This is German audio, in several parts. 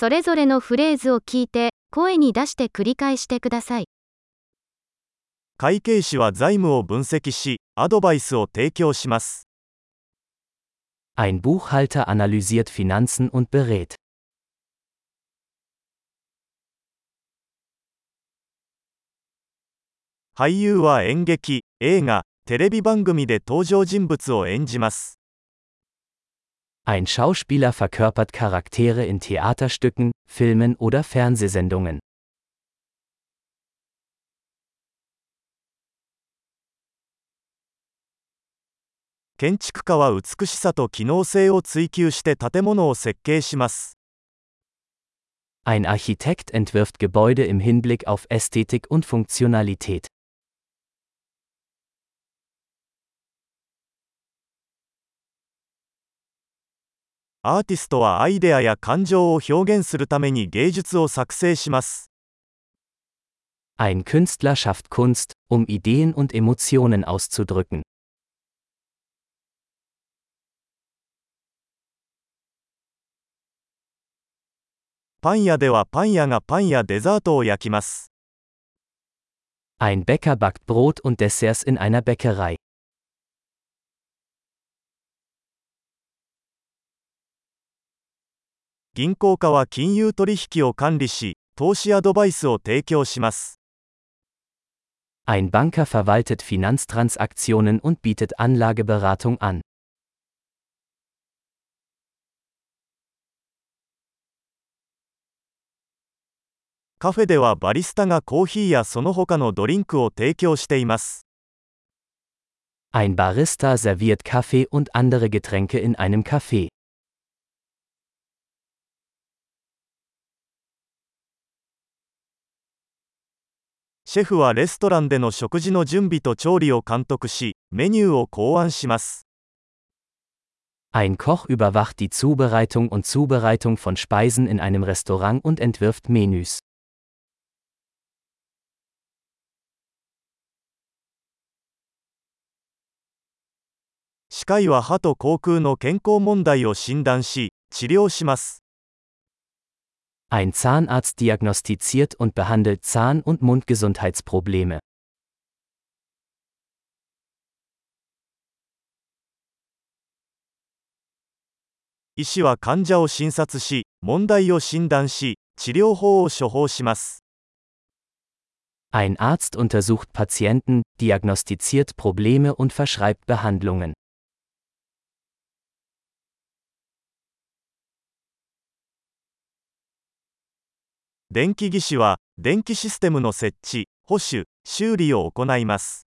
それぞれのフレーズを聞いて、声に出して繰り返してください。会計士は財務を分析し、アドバイスを提供します。Ein Buchhalter analysiert Finanzen und berät. 俳優は演劇、映画、テレビ番組で登場人物を演じます。Ein Schauspieler verkörpert Charaktere in Theaterstücken, Filmen oder Fernsehsendungen. Ein Architekt entwirft Gebäude im Hinblick auf Ästhetik und Funktionalität. アーティストはアイデアや感情を表現するために芸術を作成します。Ein Künstler schafft Kunst, um Ideen und Emotionen auszudrücken. パン屋ではパン屋がパンやデザートを焼きます。Ein Bäcker backt Brot und Desserts in einer Bäckerei. 銀行家は金融取引を管理し、投資アドバイスを提供します。Ein Banker verwaltet Finanztransaktionen und bietet Anlageberatung an. カフェではバリスタがコーヒーやその他のドリンクを提供しています。Ein Barista serviert Kaffee und andere Getränke in einem Café. シェフはレストランでの食事の準備と調理を監督し、メニューを考案します。Ein Koch überwacht die Zubereitung und Zubereitung von Speisen in einem Restaurant und entwirft Menüs. 歯科医は歯と口腔の健康問題を診断し、治療します。Ein Zahnarzt diagnostiziert und behandelt Zahn- und Mundgesundheitsprobleme. Ein Arzt untersucht Patienten, diagnostiziert Probleme und verschreibt Behandlungen. 電気技師は電気システムの設置、保守、修理を行います。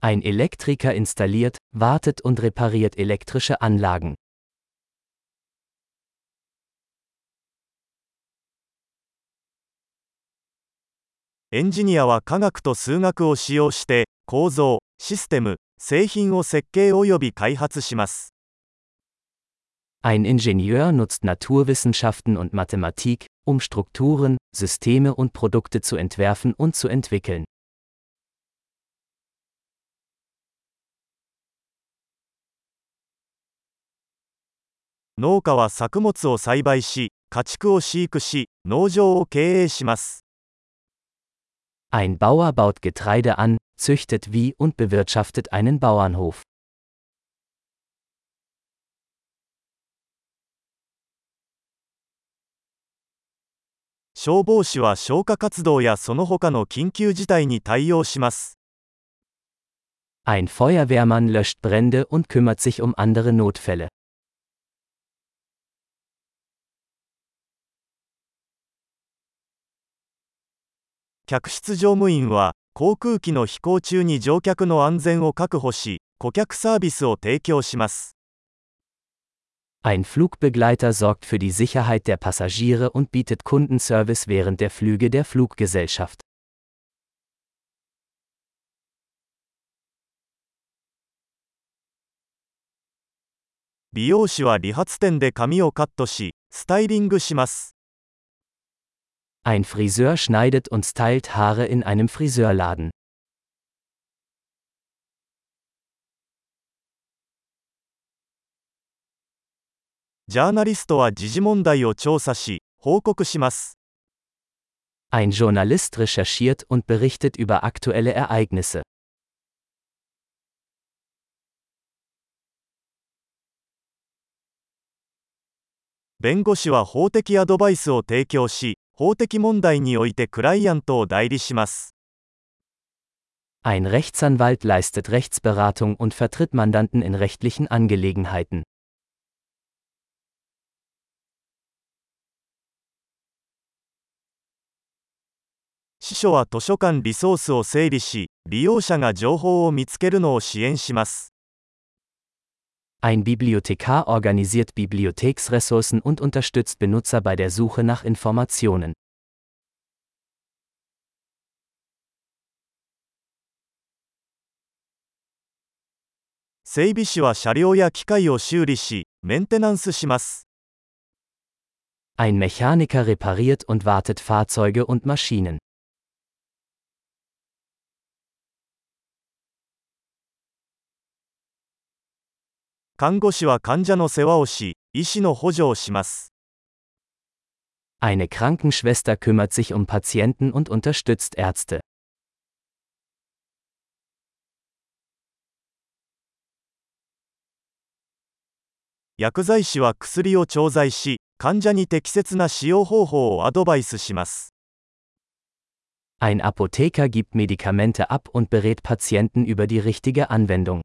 Ein Elektriker installiert, wartet und repariert elektrische Anlagen. エンジニアは科学と数学を使用して構造、システム、製品を設計及び開発します。Ein Ingenieur nutzt Naturwissenschaften und Mathematik, um Strukturen, Systeme und Produkte zu entwerfen und zu entwickeln. Ein Bauer baut Getreide an, züchtet wie und bewirtschaftet einen Bauernhof. 消防士は消火活動やその他の緊急事態に対応します。Ein Feuerwehrmann löscht Brände und kümmert sich um andere Notfälle. 客室乗務員は航空機の飛行中に乗客の安全を確保し、顧客サービスを提供します。Ein Flugbegleiter sorgt für die Sicherheit der Passagiere und bietet Kundenservice während der Flüge der Fluggesellschaft. Ein Friseur schneidet und teilt Haare in einem Friseurladen. ジャーナリストは時事問題を調査し、報告します。Ein Journalist recherchiert und berichtet über aktuelle Ereignisse. 弁護士は法的アドバイスを提供し、法的問題においてクライアントを代理します。Ein Rechtsanwalt leistet Rechtsberatung und vertritt Mandanten in rechtlichen Angelegenheiten. 司書は図書館リソースを整理し、利用者が情報を見つけるのを支援します。 Ein Bibliothekar organisiert Bibliotheksressourcen und unterstützt Benutzer bei der Suche nach Informationen. 整備士は車両や機械を修理し、メンテナンスします。 Ein Mechaniker repariert und wartet Fahrzeuge und Maschinen. 看護師は患者の世話をし、医師の補助をします。Eine Krankenschwester kümmert sich um Patienten und unterstützt Ärzte. 薬剤師は薬を調剤し、患者に適切な使用方法をアドバイスします。Ein Apotheker gibt Medikamente ab und berät Patienten über die richtige Anwendung.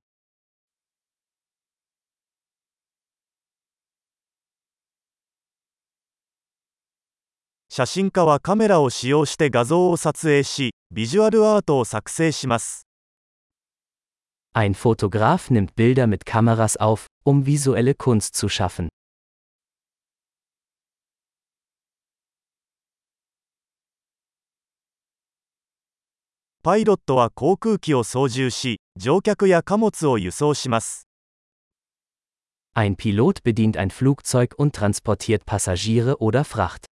写真家はカメラを使用して画像を撮影し、ビジュアルアートを作成します。 Ein Fotograf nimmt Bilder mit Kameras auf, um visuelle Kunst zu schaffen. パイロットは航空機を操縦し、乗客や貨物を輸送します。 Ein Pilot bedient ein Flugzeug und transportiert Passagiere oder Fracht.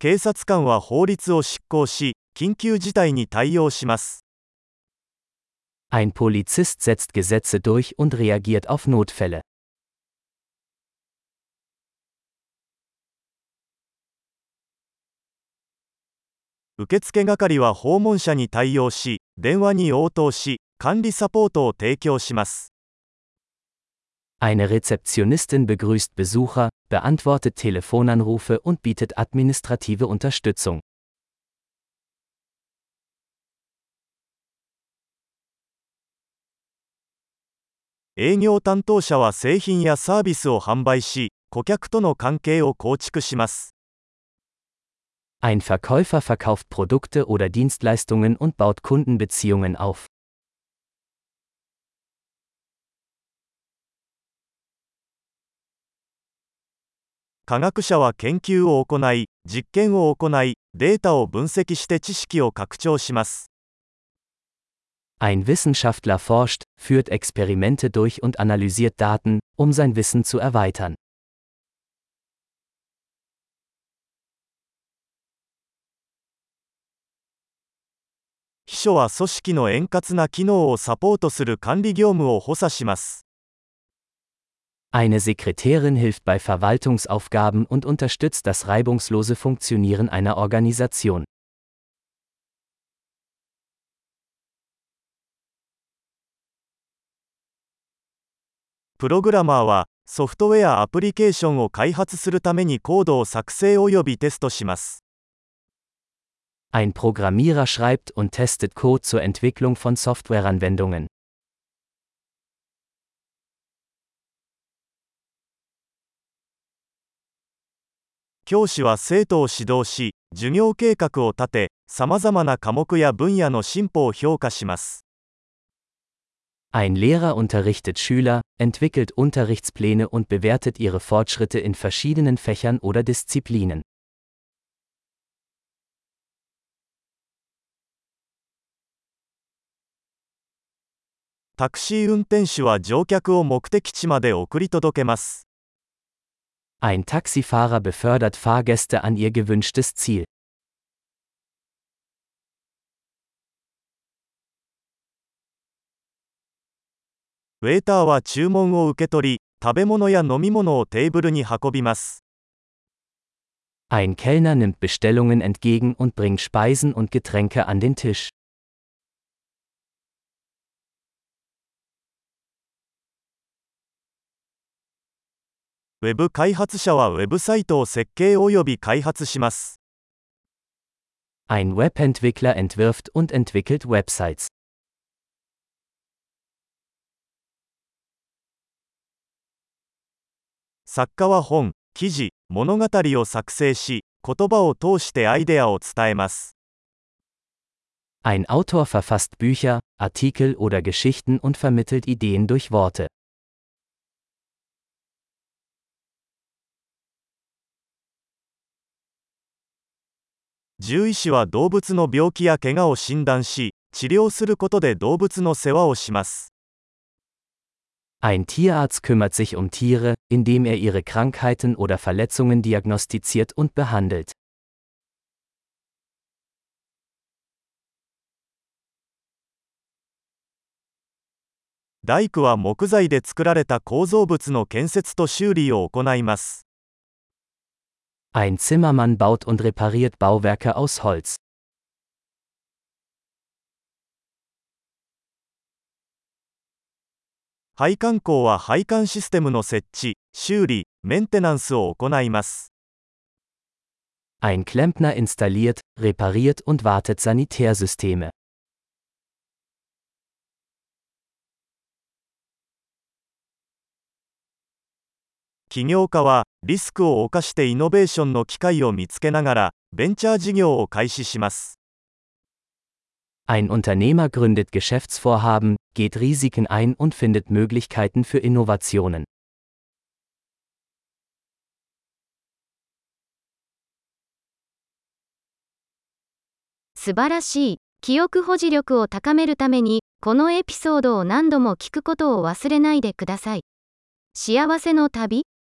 警察官は法律を執行し、緊急事態に対応します。Ein Polizist setzt Gesetze durch und reagiert auf Notfälle. 受付係は訪問者に対応し、電話に応答し、管理サポートを提供します。Eine Rezeptionistin begrüßt Besucher, beantwortet Telefonanrufe und bietet administrative Unterstützung. Ein Verkäufer verkauft Produkte oder Dienstleistungen und baut Kundenbeziehungen auf. 科学者は研究を行い、実験を行い、データを分析して知識を拡張します。Ein Wissenschaftler forscht, führt Experimente durch und analysiert Daten, um sein Wissen zu erweitern. 秘書は組織の円滑な機能をサポートする管理業務を補佐します。Eine Sekretärin hilft bei Verwaltungsaufgaben und unterstützt das reibungslose Funktionieren einer Organisation. Programmer はソフトウェアアプリケーションを開発するためにコードを作成およびテストします。Ein Programmierer schreibt und testet Code zur Entwicklung von Softwareanwendungen. 教師は生徒を指導し、授業計画を立て、さまざまな科目や分野の進歩を評価します。Ein Lehrer unterrichtet Schüler, entwickelt Unterrichtspläne und bewertet ihre Fortschritte in verschiedenen Fächern oder Disziplinen. タクシー運転手は乗客を目的地まで送り届けます。Ein Taxifahrer befördert Fahrgäste an ihr gewünschtes Ziel. Ein Kellner nimmt Bestellungen entgegen und bringt Speisen und Getränke an den Tisch. ウェブ開発者はウェブサイトを設計及び開発します。 Ein Webentwickler entwirft und entwickelt Websites. 作家は本、記事、物語を作成し、言葉を通してアイデアを伝えます。 Ein Autor verfasst Bücher, Artikel oder Geschichten und vermittelt Ideen durch Worte. 獣医師は動物の病気や怪我を診断し、治療することで動物の世話をします。Ein Tierarzt kümmert sich um Tiere, indem er ihre Krankheiten oder Verletzungen diagnostiziert und behandelt. 大工は木材で作られた構造物の建設と修理を行います。Ein Zimmermann baut und repariert Bauwerke aus Holz. Ein Klempner installiert, repariert und wartet Sanitärsysteme. 起業家はリスクを冒してイノベーションの機会を見つけながらベンチャー事業を開始します。Ein Unternehmer gründet Geschäftsvorhaben, geht Risiken ein und findet Möglichkeiten für Innovationen. 素晴らしい。記憶保持力を高めるために、このエピソードを何度も聞くことを忘れないでください。幸せの旅